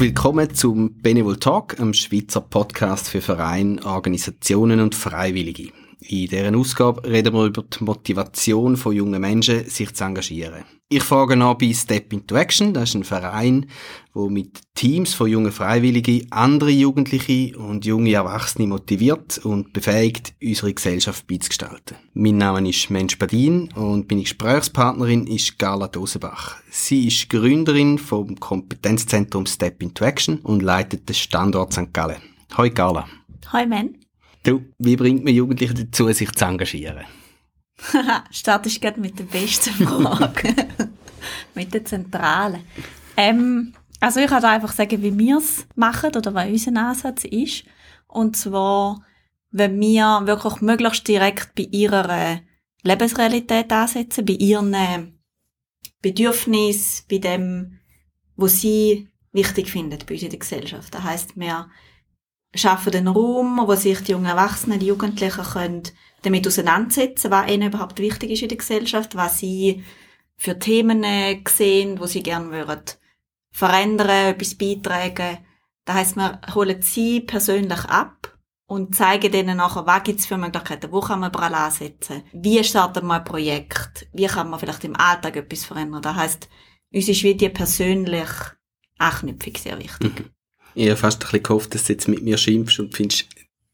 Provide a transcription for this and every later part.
willkommen zum Benevol Talk, einem Schweizer Podcast für Vereine, Organisationen und Freiwillige. In dieser Ausgabe reden wir über die Motivation von jungen Menschen, sich zu engagieren. Ich frage nach bei Step into Action. Das ist ein Verein, wo mit Teams von jungen Freiwilligen andere Jugendliche und junge Erwachsene motiviert und befähigt, unsere Gesellschaft beizugestalten. Mein Name ist Mensch Badin und meine Gesprächspartnerin ist Carla Dosenbach. Sie ist Gründerin vom Kompetenzzentrum Step into Action und leitet den Standort St. Gallen. Hoi Carla. Hoi Men. Du, wie bringt man Jugendliche dazu, sich zu engagieren? Startest du gerade mit der besten Frage. mit der Zentrale. Ähm, also ich kann einfach sagen, wie wir es machen oder was unser Ansatz ist. Und zwar, wenn wir wirklich möglichst direkt bei ihrer Lebensrealität ansetzen, bei ihren Bedürfnissen, bei dem, was sie wichtig findet bei uns in der Gesellschaft. Das heisst, wir schaffen einen Raum, wo sich die jungen Erwachsenen, die Jugendlichen können damit auseinandersetzen, was ihnen überhaupt wichtig ist in der Gesellschaft, was sie für Themen äh, sehen, wo sie gerne würden verändern, etwas beitragen. Das heisst, wir holen sie persönlich ab und zeigen denen nachher, was gibt's für Möglichkeiten, wo kann man überall ansetzen, wie startet man ein Projekt, wie kann man vielleicht im Alltag etwas verändern. Das heisst, uns ist wie die persönliche Anknüpfung sehr wichtig. Mhm. Ich habe fast ein bisschen gehofft, dass du jetzt mit mir schimpfst und findest,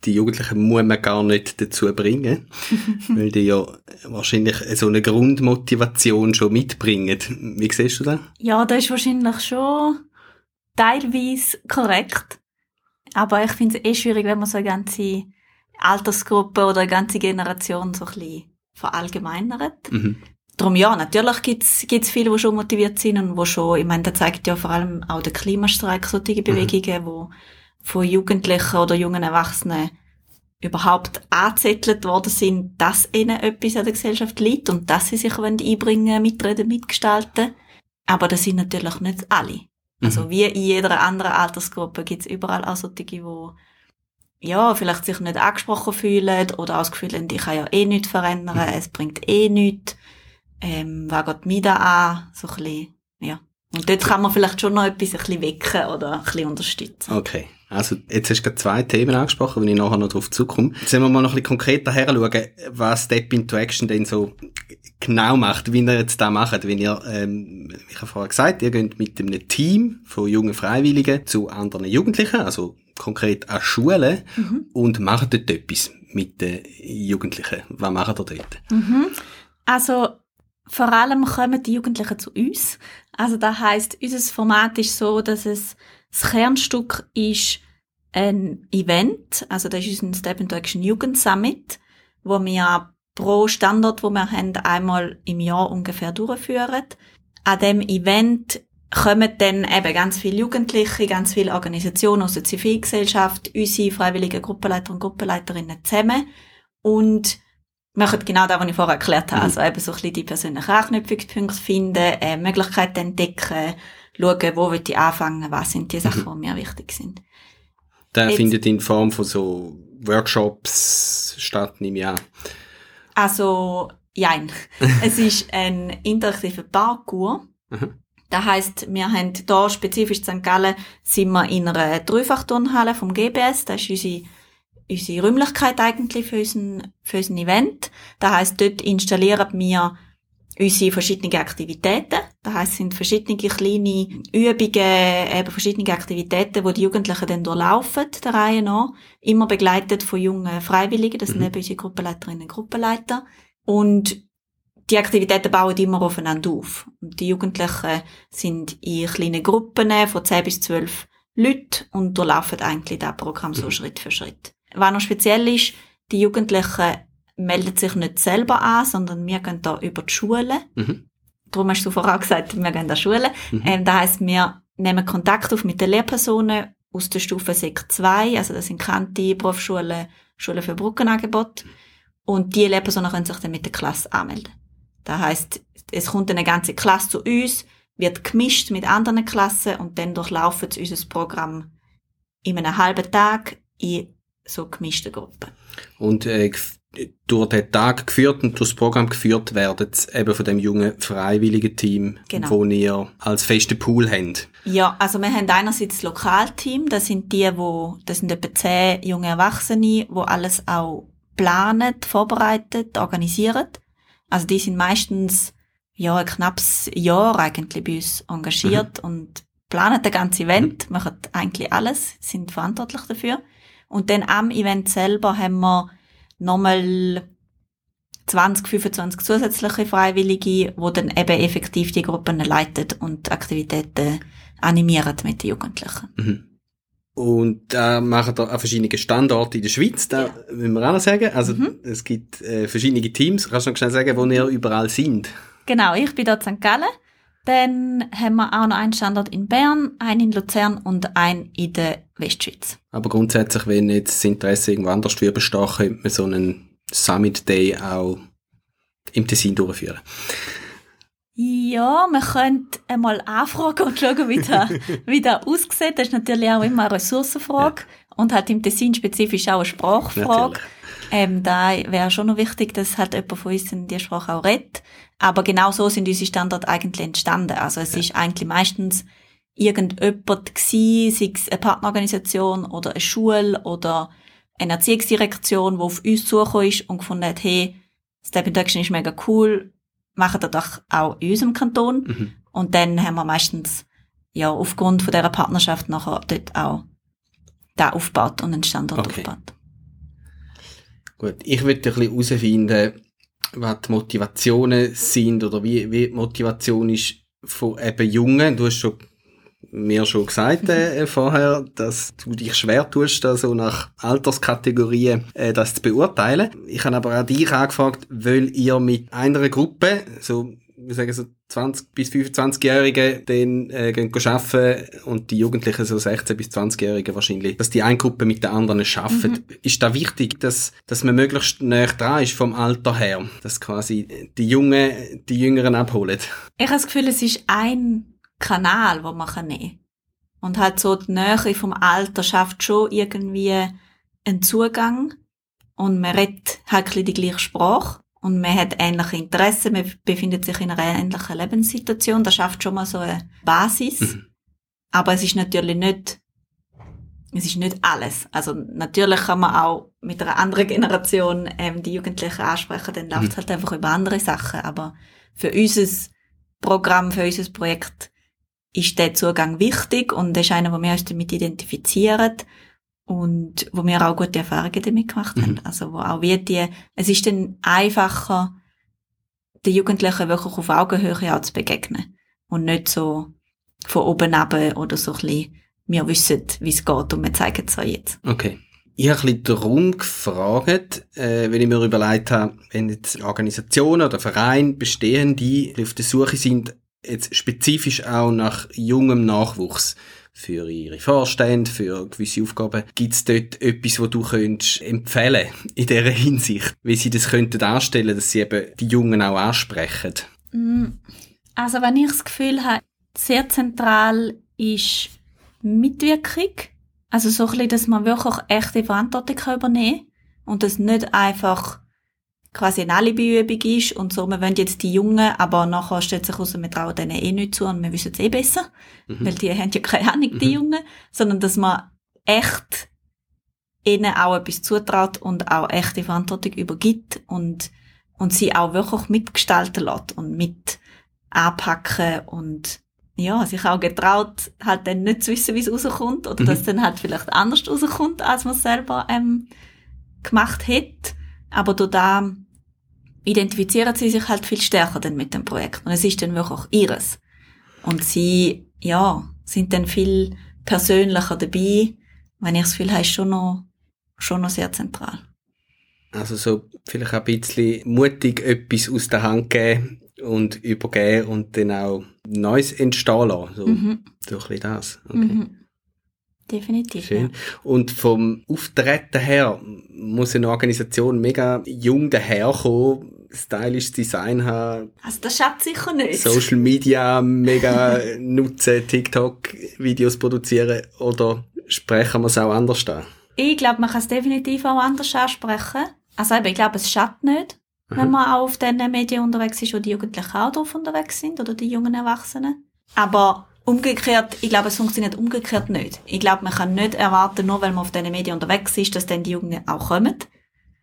die Jugendlichen muss man gar nicht dazu bringen, weil die ja wahrscheinlich so eine Grundmotivation schon mitbringen. Wie siehst du das? Ja, das ist wahrscheinlich schon teilweise korrekt. Aber ich finde es eh schwierig, wenn man so eine ganze Altersgruppe oder eine ganze Generation so ein bisschen verallgemeinert. Mhm. Darum ja, natürlich gibt's gibt's viele, die schon motiviert sind und wo schon, ich meine, da zeigt ja vor allem auch der Klimastreik solche Bewegungen, mhm. wo von Jugendlichen oder jungen Erwachsenen überhaupt angezettelt worden sind, dass ihnen etwas an der Gesellschaft liegt und dass sie sich einbringen mitreden, mitgestalten. Aber das sind natürlich nicht alle. Also mhm. wie in jeder anderen Altersgruppe gibt es überall auch solche, die ja, vielleicht sich nicht angesprochen fühlen oder auch das Gefühl haben, ich kann ja eh nichts verändern, mhm. es bringt eh nichts. Ähm, was geht mich da an? So ein bisschen, ja. Und dort kann man vielleicht schon noch etwas ein bisschen wecken oder ein bisschen unterstützen. Okay. Also, jetzt hast du gerade zwei Themen angesprochen, wenn ich nachher noch darauf zukomme. Jetzt sollen wir mal noch ein bisschen konkreter her schauen, was Step into Action denn so genau macht, wie ihr jetzt da macht. Wenn ihr, ähm, ich habe vorher gesagt, ihr geht mit einem Team von jungen Freiwilligen zu anderen Jugendlichen, also konkret an Schulen, mhm. und macht dort etwas mit den Jugendlichen. Was macht ihr dort? Mhm. Also, vor allem kommen die Jugendlichen zu uns. Also das heißt, unser Format ist so, dass es das Kernstück ist ein Event, also das ist unser Step Action Jugend Summit, wo wir pro Standort, wo wir haben, einmal im Jahr ungefähr durchführen. An dem Event kommen dann eben ganz viele Jugendliche, ganz viele Organisationen aus der Zivilgesellschaft, unsere freiwilligen Gruppenleiter und Gruppenleiterinnen zusammen und machen genau das, was ich vorher erklärt habe. Mhm. Also eben so ein bisschen die persönlichen Anknüpfungspunkte finden, äh, Möglichkeiten entdecken, schauen, wo will ich anfangen, was sind die Sachen, mhm. die mir wichtig sind. Der Jetzt, findet in Form von so Workshops statt, nehme ich an. Also, jein. es ist ein interaktiver Parkour. Mhm. Das heisst, wir haben hier spezifisch in St. Gallen sind wir in einer Dreifachturnhalle vom GBS. Das ist unsere, unsere Räumlichkeit eigentlich für unseren, für unseren Event. Das heisst, dort installieren wir unsere verschiedenen Aktivitäten. Das heisst, es sind verschiedene kleine Übungen, eben verschiedene Aktivitäten, wo die Jugendlichen dann durchlaufen, der Reihe nach. Immer begleitet von jungen Freiwilligen, das sind mhm. eben unsere Gruppenleiterinnen und Gruppenleiter. Und die Aktivitäten bauen immer aufeinander auf. Und die Jugendlichen sind in kleinen Gruppen von 10 bis 12 Leuten und durchlaufen eigentlich das Programm so mhm. Schritt für Schritt. Was noch speziell ist, die Jugendlichen meldet sich nicht selber an, sondern wir gehen da über die Schule. Mhm. Darum hast du vorher gesagt, wir gehen an die Schule. Mhm. Ähm, das heisst, wir nehmen Kontakt auf mit den Lehrpersonen aus der Stufe Sek 2, also das sind Kante, Berufsschulen, Schulen für Brückenangebot. Und die Lehrpersonen können sich dann mit der Klasse anmelden. Das heisst, es kommt eine ganze Klasse zu uns, wird gemischt mit anderen Klassen und dann durchlaufen sie unser Programm in einem halben Tag in so gemischten Gruppen. Und äh, durch den Tag geführt und durch das Programm geführt werden, eben von dem jungen freiwilligen Team, genau. wo ihr als festen Pool habt. Ja, also wir haben einerseits das Lokalteam, das sind die, wo, das sind etwa zehn junge Erwachsene, wo alles auch planen, vorbereitet, organisieren. Also die sind meistens ja ein knappes Jahr eigentlich bei uns engagiert mhm. und planen das ganze Event, mhm. machen eigentlich alles, sind verantwortlich dafür. Und dann am Event selber haben wir nochmal 20, 25 zusätzliche Freiwillige, die dann eben effektiv die Gruppen leiten und Aktivitäten animieren mit den Jugendlichen. Mhm. Und da machen wir an verschiedenen Standorten in der Schweiz, da ja. müssen wir auch noch sagen. Also mhm. es gibt äh, verschiedene Teams. Kannst du noch schnell sagen, wo ihr überall sind? Genau, ich bin dort in St. Gallen. Dann haben wir auch noch einen Standort in Bern, einen in Luzern und einen in der Westschweiz. Aber grundsätzlich, wenn jetzt das Interesse irgendwo anders besteht, könnte man so einen Summit Day auch im Tessin durchführen. Ja, man könnte einmal anfragen und schauen, wie das, wie das aussieht. Das ist natürlich auch immer eine Ressourcenfrage ja. und halt im Tessin spezifisch auch eine Sprachfrage. Ähm, da wäre schon noch wichtig, dass halt jemand von uns in die Sprache auch redet. Aber genau so sind unsere Standards eigentlich entstanden. Also es ja. ist eigentlich meistens irgendjemand gewesen, sei es eine Partnerorganisation oder eine Schule oder eine Erziehungsdirektion, die auf uns zugekommen ist und gefunden hat, hey, Step Induction ist mega cool, machen das doch auch in unserem Kanton. Mhm. Und dann haben wir meistens, ja, aufgrund von dieser Partnerschaft nachher dort auch da aufgebaut und einen Standort okay. aufgebaut. Gut, ich würde ein bisschen herausfinden, was die Motivationen sind oder wie, wie die Motivation ist von eben Jungen. Du hast schon mir schon gesagt äh, vorher, dass du dich schwer tust, da so nach Alterskategorien äh, das zu beurteilen. Ich habe aber auch dich angefragt, weil ihr mit einer Gruppe, so wir sagen so 20 bis 25-Jährige dann äh, gehen arbeiten und die Jugendlichen so 16 bis 20-Jährige wahrscheinlich, dass die eine Gruppe mit der anderen arbeiten. Mhm. Ist da wichtig, dass, dass man möglichst näher dran ist vom Alter her, dass quasi die Jungen die Jüngeren abholen? Ich habe das Gefühl, es ist ein Kanal, wo man kann nehmen Und halt so die Nähe vom Alter schafft schon irgendwie einen Zugang und man redet halt die gleiche Sprache und man hat ähnliche Interessen, man befindet sich in einer ähnlichen Lebenssituation, das schafft schon mal so eine Basis. Mhm. Aber es ist natürlich nicht, es ist nicht alles. Also natürlich kann man auch mit einer anderen Generation ähm, die Jugendlichen ansprechen, dann läuft es mhm. halt einfach über andere Sachen. Aber für unser Programm, für unser Projekt ist der Zugang wichtig und das ist einer, wo wir uns damit identifizieren und wo wir auch gute Erfahrungen damit gemacht haben. Mhm. Also wo auch wie die, es ist dann einfacher, den Jugendlichen wirklich auf Augenhöhe auch zu begegnen und nicht so von oben ab oder so ein bisschen, wir wissen, wie es geht und wir zeigen es euch jetzt. Okay. Ich habe ein bisschen darum gefragt, äh, wenn ich mir überlegt habe, wenn jetzt Organisationen oder Vereine bestehen, die auf der Suche sind jetzt spezifisch auch nach jungem Nachwuchs für ihre Vorstände, für gewisse Aufgaben. Gibt es dort etwas, wo du könntest empfehlen in dieser Hinsicht, wie sie das könnten darstellen, dass sie eben die Jungen auch ansprechen? Mm, also wenn ich das Gefühl habe, sehr zentral ist Mitwirkung. Also so ein bisschen, dass man wirklich echte Verantwortung übernehmen kann und das nicht einfach quasi eine Alibi-Übung ist und so, wir wollen jetzt die Jungen, aber nachher stellt sich heraus, wir trauen denen eh nicht zu und wir wissen es eh besser, mhm. weil die haben ja keine Ahnung, die mhm. Jungen, sondern dass man echt ihnen auch etwas zutraut und auch echte Verantwortung übergibt und, und sie auch wirklich mitgestalten lässt und mit anpacken und ja, sich auch getraut, halt dann nicht zu wissen, wie es rauskommt oder mhm. dass dann halt vielleicht anders rauskommt, als man es selber ähm, gemacht hat. Aber da identifizieren sie sich halt viel stärker dann mit dem Projekt. Und es ist dann wirklich ihres. Und sie, ja, sind dann viel persönlicher dabei, wenn ich das Gefühl habe, ist schon noch, schon noch sehr zentral. Also so vielleicht ein bisschen mutig etwas aus der Hand geben und übergeben und dann auch Neues entstehen lassen. So, mhm. so ein bisschen das. Okay. Mhm. Definitiv. Schön. Ja. Und vom Auftreten her muss eine Organisation mega jung daherkommen, stylisches Design haben. Also das schafft sicher nicht. Social Media mega nutzen, TikTok-Videos produzieren oder sprechen wir es auch anders an? Ich glaube, man kann es definitiv auch anders ansprechen. Also eben, ich glaube, es schadet nicht, mhm. wenn man auch auf diesen Medien unterwegs ist, wo die Jugendlichen auch drauf unterwegs sind oder die jungen Erwachsenen. Aber umgekehrt, ich glaube, es funktioniert umgekehrt nicht. Ich glaube, man kann nicht erwarten, nur weil man auf diesen Medien unterwegs ist, dass dann die Jungen auch kommen.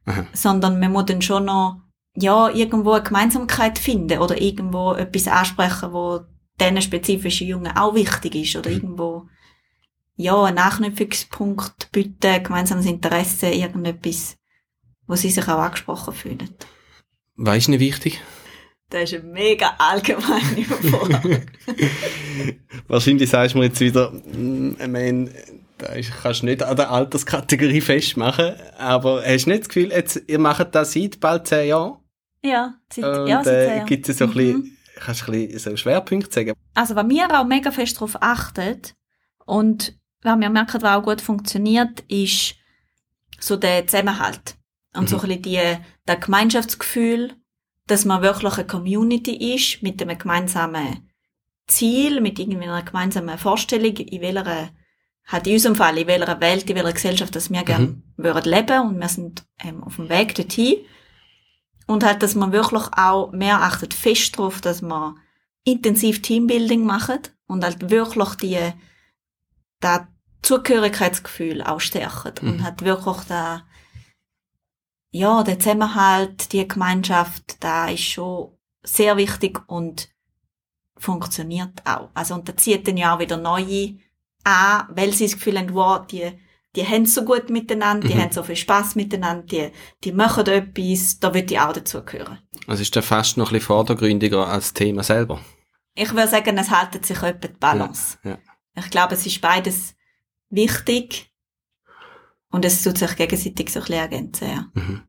Mhm. Sondern man muss dann schon noch, ja, irgendwo eine Gemeinsamkeit finden oder irgendwo etwas ansprechen, wo diesen spezifischen Jungen auch wichtig ist oder mhm. irgendwo, ja, einen Anknüpfungspunkt bieten, gemeinsames Interesse, irgendetwas, wo sie sich auch angesprochen fühlen. Was ist nicht wichtig? Das ist eine mega allgemeine Frage. Wahrscheinlich sagst du mir jetzt wieder, mm, ich meine, da kannst du nicht an der Alterskategorie festmachen, aber hast du nicht das Gefühl, jetzt, ihr macht das seit bald zehn Jahren? Ja, seit, Und, ja, seit Jahren. Gibt es so ein bisschen, mhm. kannst du ein bisschen so Schwerpunkte sagen? Also, was wir auch mega fest darauf achten und was wir merken, was auch gut funktioniert, ist so der Zusammenhalt. Und mhm. so ein bisschen die, das Gemeinschaftsgefühl, dass man wirklich eine Community ist mit einem gemeinsamen Ziel, mit irgendwie einer gemeinsamen Vorstellung, in welcher, halt in unserem Fall, in welcher Welt, in welcher Gesellschaft, dass wir mhm. gerne würden leben und wir sind ähm, auf dem Weg dorthin. Und halt, dass man wirklich auch mehr achtet fest darauf, dass man intensiv Teambuilding macht und halt wirklich die, das Zugehörigkeitsgefühl auch stärkt mhm. und hat wirklich da ja, der Zusammenhalt, die Gemeinschaft, da ist schon sehr wichtig und funktioniert auch. Also, und da zieht dann ja auch wieder neue an, weil sie das Gefühl haben, wow, die, die haben so gut miteinander, die mhm. haben so viel Spaß miteinander, die, die machen etwas, da wird ich auch dazugehören. Also ist der fast noch ein bisschen vordergründiger als das Thema selber? Ich würde sagen, es haltet sich etwa die Balance. Ja, ja. Ich glaube, es ist beides wichtig, und es tut sich gegenseitig so ein bisschen ergänzen, ja. Mhm.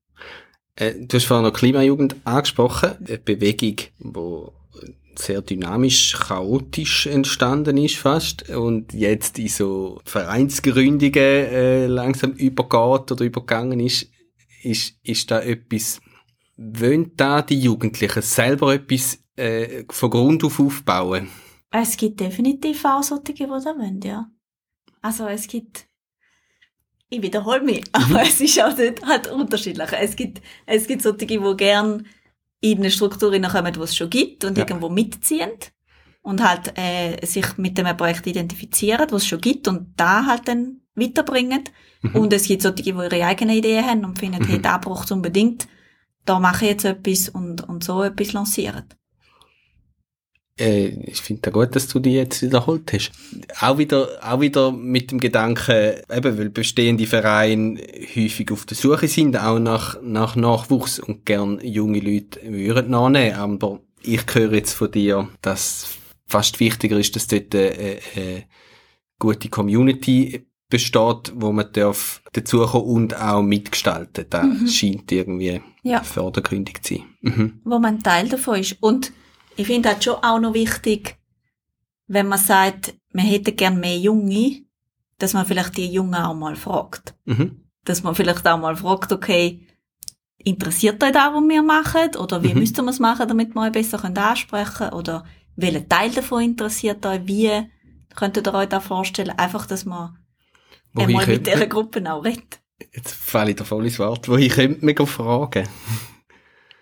Äh, du hast vorhin noch Klimajugend angesprochen, eine Bewegung, die sehr dynamisch, chaotisch entstanden ist fast und jetzt in so Vereinsgründungen äh, langsam übergeht oder übergegangen ist, ist, ist da etwas, wollen da die Jugendlichen selber etwas äh, von Grund auf aufbauen? Es gibt definitiv auch solche, die das wollen, ja. Also es gibt ich wiederhole mich, aber es ist auch nicht, halt unterschiedlich. Es gibt, es gibt solche, die gerne in eine Struktur hineinkommen, die es schon gibt und ja. irgendwo mitziehen und halt äh, sich mit dem Projekt identifizieren, was es schon gibt und da halt dann weiterbringen. Mhm. Und es gibt solche, die ihre eigenen Ideen haben und finden, mhm. hey, da braucht es unbedingt, da mache ich jetzt etwas und, und so etwas lancieren. Äh, ich finde gut, dass du die jetzt wiederholt hast. Auch wieder, auch wieder mit dem Gedanken, eben, weil bestehende Vereine häufig auf der Suche sind, auch nach, nach Nachwuchs und gern junge Leute würden nachnehmen. Aber ich höre jetzt von dir, dass fast wichtiger ist, dass dort eine, eine gute Community besteht, wo man darf dazukommen und auch mitgestalten. Das mhm. scheint irgendwie ja. vordergründig zu sein. Mhm. Wo man Teil davon ist. Und ich finde das schon auch noch wichtig, wenn man sagt, man hätte gern mehr Junge, dass man vielleicht die Jungen auch mal fragt. Mhm. Dass man vielleicht auch mal fragt, okay, interessiert euch da, was wir machen? Oder wie mhm. müsste man es machen, damit wir euch besser ansprechen können? Oder welcher Teil davon interessiert euch? Wie könntet ihr euch da vorstellen? Einfach, dass man einmal mit dieser Gruppe auch redet. Jetzt falle ich da voll ins Wort. Wo ich könnte mich fragen.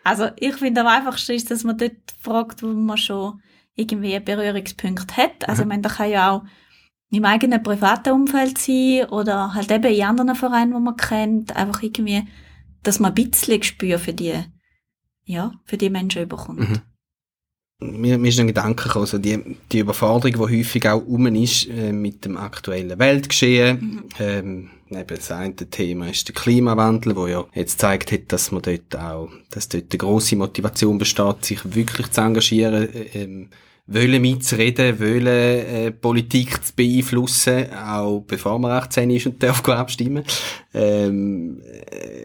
Also ich finde am einfachsten ist, dass man dort fragt, wo man schon irgendwie Berührungspunkte hat. Also mhm. ich meine, das kann ja auch im eigenen privaten Umfeld sein oder halt eben in anderen Vereinen, wo man kennt. Einfach irgendwie, dass man ein bisschen Gespür für die, ja, für die Menschen bekommt. Mhm mir, mir ist ein Gedanke gekommen, also die, die Überforderung, die häufig auch um ist äh, mit dem aktuellen Weltgeschehen. Mhm. Ähm, eben das eine Thema ist der Klimawandel, wo ja jetzt zeigt hat, dass man dort auch, dass dort eine grosse Motivation besteht, sich wirklich zu engagieren, äh, ähm, wollen mitzureden, wollen äh, Politik zu beeinflussen, auch bevor man 18 ist und darf abstimmen. Ähm,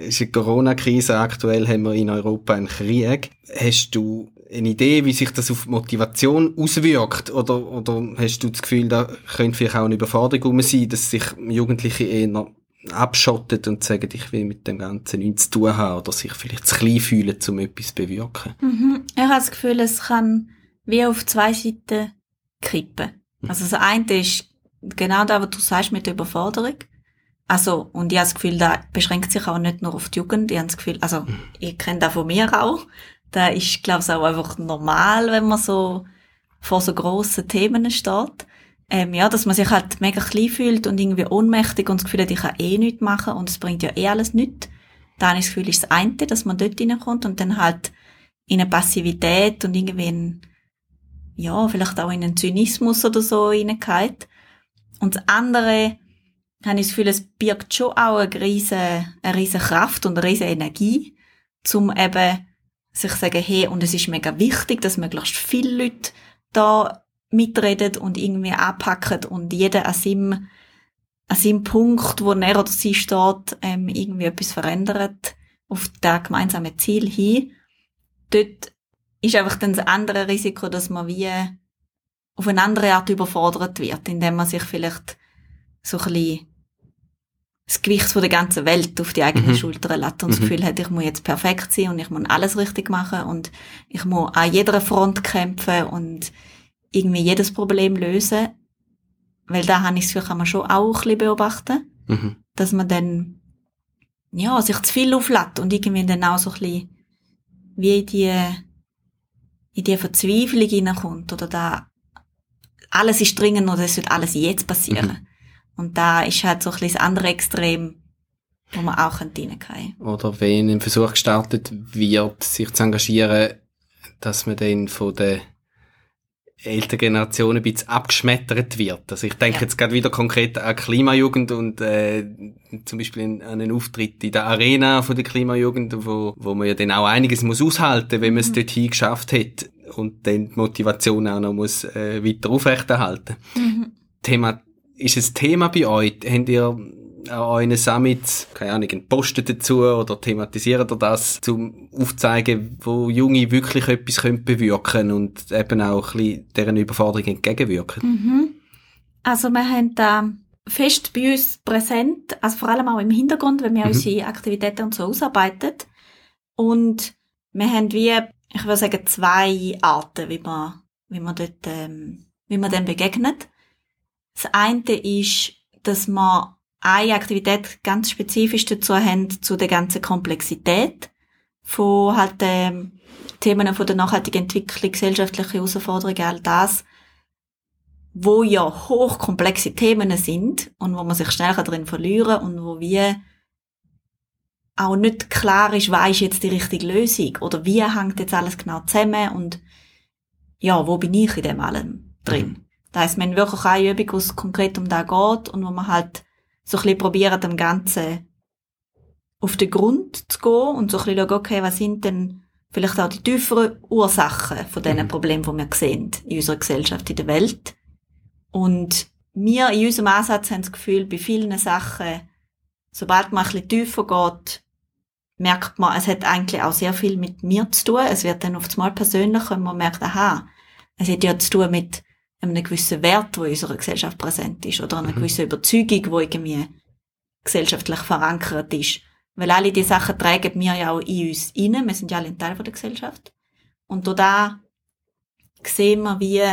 ist eine Corona-Krise, aktuell haben wir in Europa einen Krieg. Hast du eine Idee, wie sich das auf Motivation auswirkt? Oder, oder hast du das Gefühl, da könnte vielleicht auch eine Überforderung sein, dass sich Jugendliche eher abschottet und sagen, ich will mit dem Ganzen nichts zu tun haben oder sich vielleicht zu klein fühlen, um etwas zu bewirken? Mhm. Ich habe das Gefühl, es kann wie auf zwei Seiten kippen. Mhm. Also das eine ist genau das, was du sagst mit der Überforderung, Also, und ich habe das Gefühl, da beschränkt sich auch nicht nur auf die Jugend. Ich habe das Gefühl, also, ich kenne das von mir auch. Da ist, glaube ich, auch einfach normal, wenn man so vor so grossen Themen steht. Ähm, ja, dass man sich halt mega klein fühlt und irgendwie ohnmächtig und das Gefühl hat, ich kann eh nichts machen und es bringt ja eh alles nichts. Dann ich das Gefühl, ist das eine, dass man dort reinkommt und dann halt in eine Passivität und irgendwie in, ja, vielleicht auch in einen Zynismus oder so reingeht. Und das andere, habe ich das Gefühl, es birgt schon auch eine riesige, eine riesige Kraft und eine riesige Energie, zum eben sich sagen, hey, und es ist mega wichtig, dass möglichst viele Leute da mitreden und irgendwie anpacken und jeder an seinem, an seinem Punkt, wo er oder sie steht, ähm, irgendwie etwas verändert auf das gemeinsame Ziel hin. Dort ist einfach dann das andere Risiko, dass man wie auf eine andere Art überfordert wird, indem man sich vielleicht so ein bisschen das Gewicht von der ganzen Welt auf die eigene mhm. Schulter lässt und das mhm. Gefühl hat, ich muss jetzt perfekt sein und ich muss alles richtig machen und ich muss an jeder Front kämpfen und irgendwie jedes Problem lösen. Weil da habe ich es kann man schon auch ein bisschen beobachten, mhm. dass man dann, ja, sich zu viel auflädt und irgendwie dann auch so ein bisschen wie in die, in die Verzweiflung hineinkommt oder da alles ist dringend oder es wird alles jetzt passieren. Mhm. Und da ist halt so ein bisschen das andere Extrem, wo man auch reingehen kann. Oder wenn ein Versuch gestartet wird, sich zu engagieren, dass man dann von der älteren Generation ein bisschen abgeschmettert wird. Also ich denke ja. jetzt gerade wieder konkret an Klimajugend und äh, zum Beispiel an einen Auftritt in der Arena von der Klimajugend, wo, wo man ja dann auch einiges muss aushalten, wenn man es mhm. dorthin geschafft hat und dann die Motivation auch noch muss äh, weiter aufrechterhalten. Mhm. Thema ist es Thema bei euch? Habt ihr an euren Summits, keine Ahnung, einen Posten dazu oder thematisiert ihr das, um aufzuzeigen, wo Junge wirklich etwas können bewirken und eben auch ein bisschen deren Überforderung entgegenwirken? Mhm. Also wir haben da fest bei uns präsent, also vor allem auch im Hintergrund, wenn wir mhm. unsere Aktivitäten und so ausarbeiten. Und wir haben wie, ich würde sagen, zwei Arten, wie man, wie man dort, ähm, wie man dem begegnet. Das eine ist, dass man eine Aktivität ganz spezifisch dazu haben, zu der ganzen Komplexität von halt ähm, Themen von der nachhaltigen Entwicklung, gesellschaftliche Herausforderungen, all das, wo ja hochkomplexe Themen sind und wo man sich schnell darin verlieren kann und wo wir auch nicht klar ist, was ist jetzt die richtige Lösung oder wie hängt jetzt alles genau zusammen und ja, wo bin ich in dem allem drin? Das heisst, wir haben wirklich eine Übung, wo es konkret um das geht und wo man halt so ein bisschen probieren, dem Ganzen auf den Grund zu gehen und so ein bisschen schauen, okay, was sind denn vielleicht auch die tieferen Ursachen von diesen mhm. Problemen, die wir sehen in unserer Gesellschaft, in der Welt. Und wir in unserem Ansatz haben das Gefühl, bei vielen Sachen, sobald man ein bisschen tiefer geht, merkt man, es hat eigentlich auch sehr viel mit mir zu tun. Es wird dann oft mal persönlicher und man merkt, aha, es hat ja zu tun mit einem gewissen Wert, der in unserer Gesellschaft präsent ist, oder einer mhm. gewissen Überzeugung, die irgendwie gesellschaftlich verankert ist. Weil alle diese Sachen tragen wir ja auch in uns rein. Wir sind ja alle ein Teil der Gesellschaft. Und da sehen wir, wie,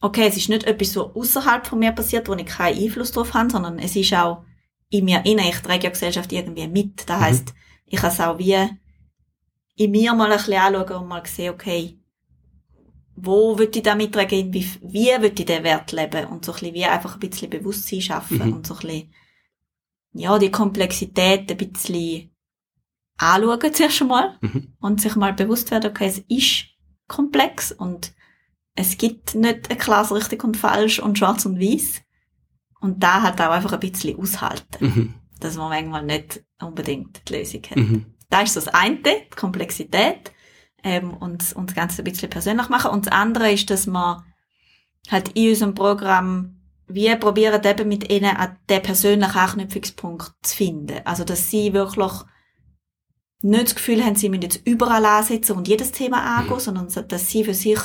okay, es ist nicht etwas, was außerhalb von mir passiert, wo ich keinen Einfluss drauf habe, sondern es ist auch in mir innen. Ich trage ja Gesellschaft irgendwie mit. Das mhm. heisst, ich kann es auch wie in mir mal ein bisschen anschauen und mal sehen, okay, wo will ich damit reagieren, wie, wie will ich den Wert leben und so ein bisschen wie einfach ein bisschen Bewusstsein schaffen mhm. und so ein bisschen, ja, die Komplexität ein bisschen anschauen zuerst einmal mhm. und sich mal bewusst werden, okay, es ist komplex und es gibt nicht ein klares richtig und falsch und schwarz und weiß und da halt auch einfach ein bisschen aushalten, mhm. dass man manchmal nicht unbedingt die Lösung hat. Mhm. Da ist das eine, die Komplexität ähm, und, und das Ganze ein bisschen persönlich machen. Und das andere ist, dass wir halt in unserem Programm wie probieren eben mit ihnen an den persönlichen Anknüpfungspunkt zu finden. Also, dass sie wirklich nicht das Gefühl haben, sie müssen jetzt überall ansetzen und jedes Thema angehen, mhm. sondern dass sie für sich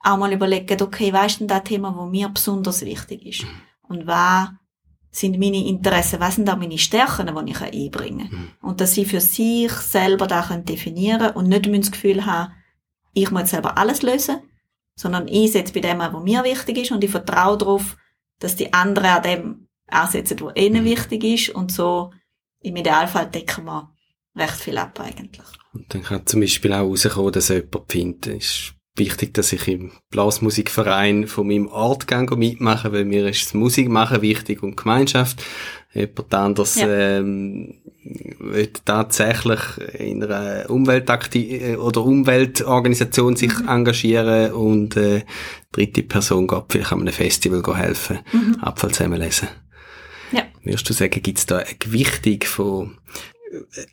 auch mal überlegen, okay, was ist denn das Thema, wo mir besonders wichtig ist? Mhm. Und was sind meine Interessen, was sind auch meine Stärken, die ich einbringen kann. Mhm. Und dass sie für sich selber da definieren können und nicht das Gefühl haben, ich muss selber alles lösen, sondern ich setze bei dem, was mir wichtig ist und ich vertraue darauf, dass die anderen an dem ansetzen, wo ihnen mhm. wichtig ist und so im Idealfall decken wir recht viel ab eigentlich. Und dann kann zum Beispiel auch rauskommen, dass jemand findet, ist wichtig, dass ich im Blasmusikverein von meinem Ort gehe mitmachen, weil mir ist das Musikmachen wichtig und Gemeinschaft. Jemand anderes ja. ähm, will tatsächlich in einer Umweltaktiv oder Umweltorganisation sich mhm. engagieren und äh, dritte Person geht vielleicht an einem Festival helfen, mhm. Abfall zusammenlesen. Ja. Würdest du sagen, gibt es da eine Gewichtung von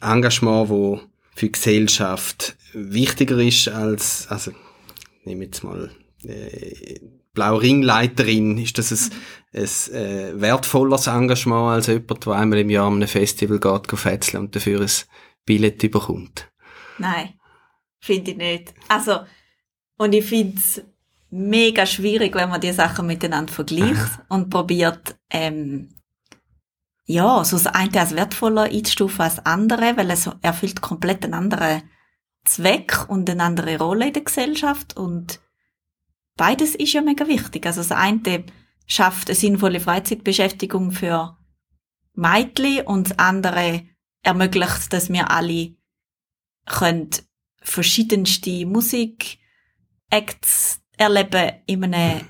Engagement, wo für die Gesellschaft wichtiger ist als, also, nehme jetzt mal, äh, Blaue Ringleiterin, ist das ein, ein äh, wertvolleres Engagement als jemand, der einmal im Jahr an einem Festival geht, geht fetzeln und dafür ein Billett bekommt? Nein, finde ich nicht. Also, und ich finde es mega schwierig, wenn man die Sachen miteinander vergleicht Aha. und probiert, ähm, ja, so das eine als wertvoller einzustufen als andere, weil es erfüllt komplett einen anderen Zweck und eine andere Rolle in der Gesellschaft und beides ist ja mega wichtig. Also das eine schafft eine sinnvolle Freizeitbeschäftigung für Mädchen und das andere ermöglicht, dass wir alle können verschiedenste Musik-Acts erleben in einem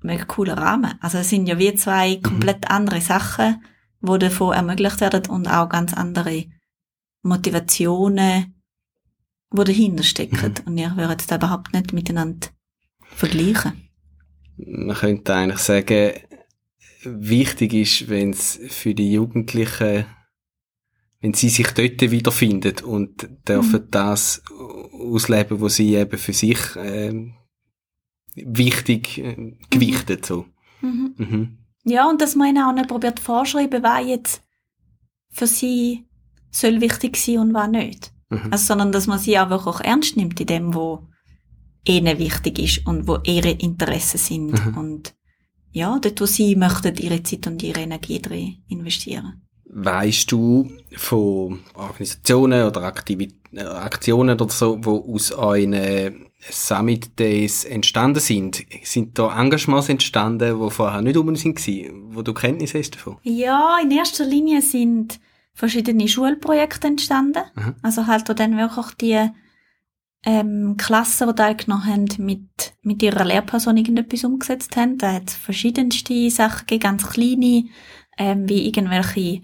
mega coolen Rahmen. Also es sind ja wie zwei mhm. komplett andere Sachen, wo davon ermöglicht werden und auch ganz andere Motivationen, wo dahinter stecken. Mhm. Und ich würde das überhaupt nicht miteinander vergleichen. Man könnte eigentlich sagen, wichtig ist, wenn es für die Jugendlichen, wenn sie sich dort wiederfinden und dürfen mhm. das ausleben, was sie eben für sich äh, wichtig äh, gewichtet so. Mhm. Mhm. Ja, und dass man ihnen auch nicht probiert vorschreiben, was jetzt für sie soll wichtig sein und was nicht. Mhm. Also, sondern dass man sie wirklich auch ernst nimmt in dem, wo ihnen wichtig ist und wo ihre Interessen sind. Mhm. Und ja, dort, wo sie möchten, ihre Zeit und ihre Energie drin investieren. Weißt du von Organisationen oder Aktivit äh, Aktionen oder so, wo aus euren Summit Days entstanden sind? Sind da Engagements entstanden, die vorher nicht um sind, wo du Kenntnis hast davon? Ja, in erster Linie sind verschiedene Schulprojekte entstanden. Mhm. Also halt, wo dann wirklich die ähm, Klassen, die teilgenommen haben, mit, mit ihrer Lehrperson irgendetwas umgesetzt haben. Da hat es verschiedenste Sachen gegeben, ganz kleine, ähm, wie irgendwelche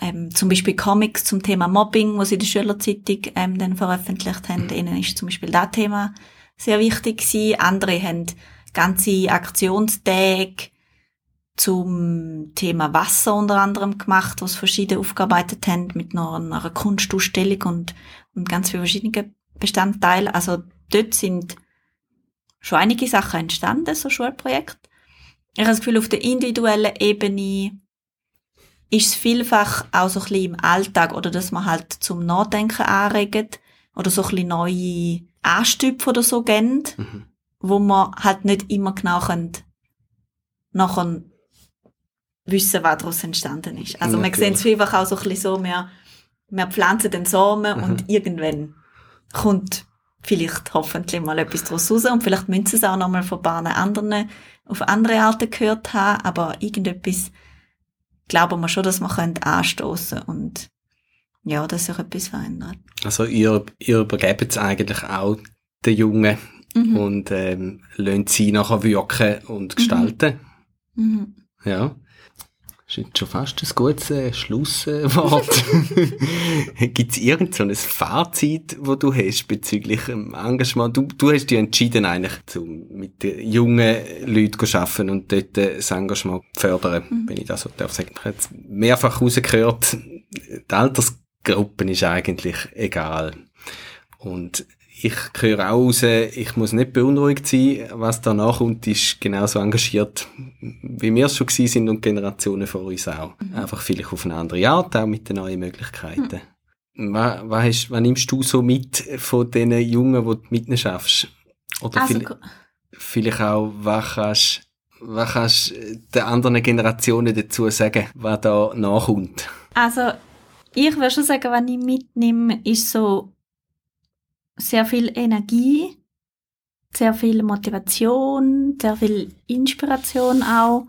ähm, zum Beispiel Comics zum Thema Mobbing, was sie in der Schülerzeitung ähm, dann veröffentlicht haben. Mhm. Ihnen ist zum Beispiel das Thema sehr wichtig gewesen. Andere haben ganze Aktionstage zum Thema Wasser unter anderem gemacht, was verschiedene aufgearbeitet haben mit einer, einer Kunstausstellung und, und ganz viele verschiedene Bestandteile. Also dort sind schon einige Sachen entstanden, so Schulprojekte. Ich habe das Gefühl, auf der individuellen Ebene ist es vielfach auch so ein bisschen im Alltag oder dass man halt zum Nachdenken anregt oder so ein bisschen neue Anstüpfe oder so geben, mhm. wo man halt nicht immer genau nachher wissen, was daraus entstanden ist. Also Natürlich. man sieht es vielfach auch so ein bisschen so, wir, wir pflanzen den Samen mhm. und irgendwann kommt vielleicht hoffentlich mal etwas daraus raus und vielleicht müssen sie es auch nochmal von ein paar anderen auf andere Arten gehört haben, aber irgendetwas glauben wir schon, dass wir anstoßen können und ja, dass sich etwas verändert. Also ihr, ihr übergebt es eigentlich auch den Jungen mhm. und ähm, lasst sie nachher wirken und gestalten. Mhm. Mhm. Ja. Das ist jetzt schon fast ein gutes äh, Schlusswort. Gibt es irgend so Fazit, wo du hast bezüglich dem Engagement? Du, du hast dich entschieden eigentlich, zu, mit den jungen Leuten zu arbeiten und dort das Engagement zu fördern, mhm. wenn ich das so darf sagen. Ich habe jetzt mehrfach rausgehört, die Altersgruppen ist eigentlich egal. Und ich höre auch raus, ich muss nicht beunruhigt sein, was danach kommt, ist genauso engagiert, wie wir es schon gewesen sind und Generationen vor uns auch. Mhm. Einfach vielleicht auf eine andere Art, auch mit den neuen Möglichkeiten. Mhm. Was, was, hast, was nimmst du so mit von den Jungen, die du mit schaffst? Oder also, viel, vielleicht auch, was kannst, was kannst den anderen Generationen dazu sagen, was da nachkommt? Also, ich würde schon sagen, was ich mitnehme, ist so sehr viel Energie, sehr viel Motivation, sehr viel Inspiration auch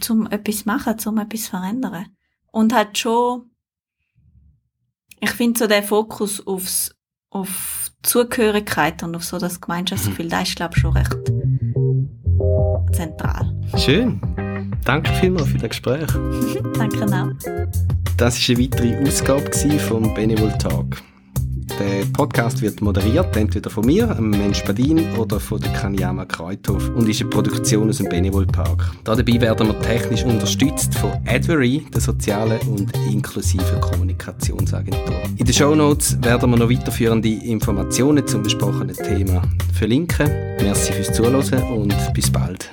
zum etwas machen, zum etwas verändern. Und hat schon, ich finde so der Fokus aufs, auf Zugehörigkeit und auf so das Gemeinschaftsgefühl, mhm. das ist, glaube ich, schon recht zentral. Schön. Danke vielmals für das Gespräch. Danke auch. Das war eine weitere Ausgabe vom Benevol Talk. Der Podcast wird moderiert, entweder von mir, Mensch Badin, oder von der Kanyama Kreuthof und ist eine Produktion aus dem Benevol Park. Dabei werden wir technisch unterstützt von Advery, der sozialen und inklusiven Kommunikationsagentur. In den Show Notes werden wir noch weiterführende Informationen zum besprochenen Thema verlinken. Merci fürs Zuhören und bis bald.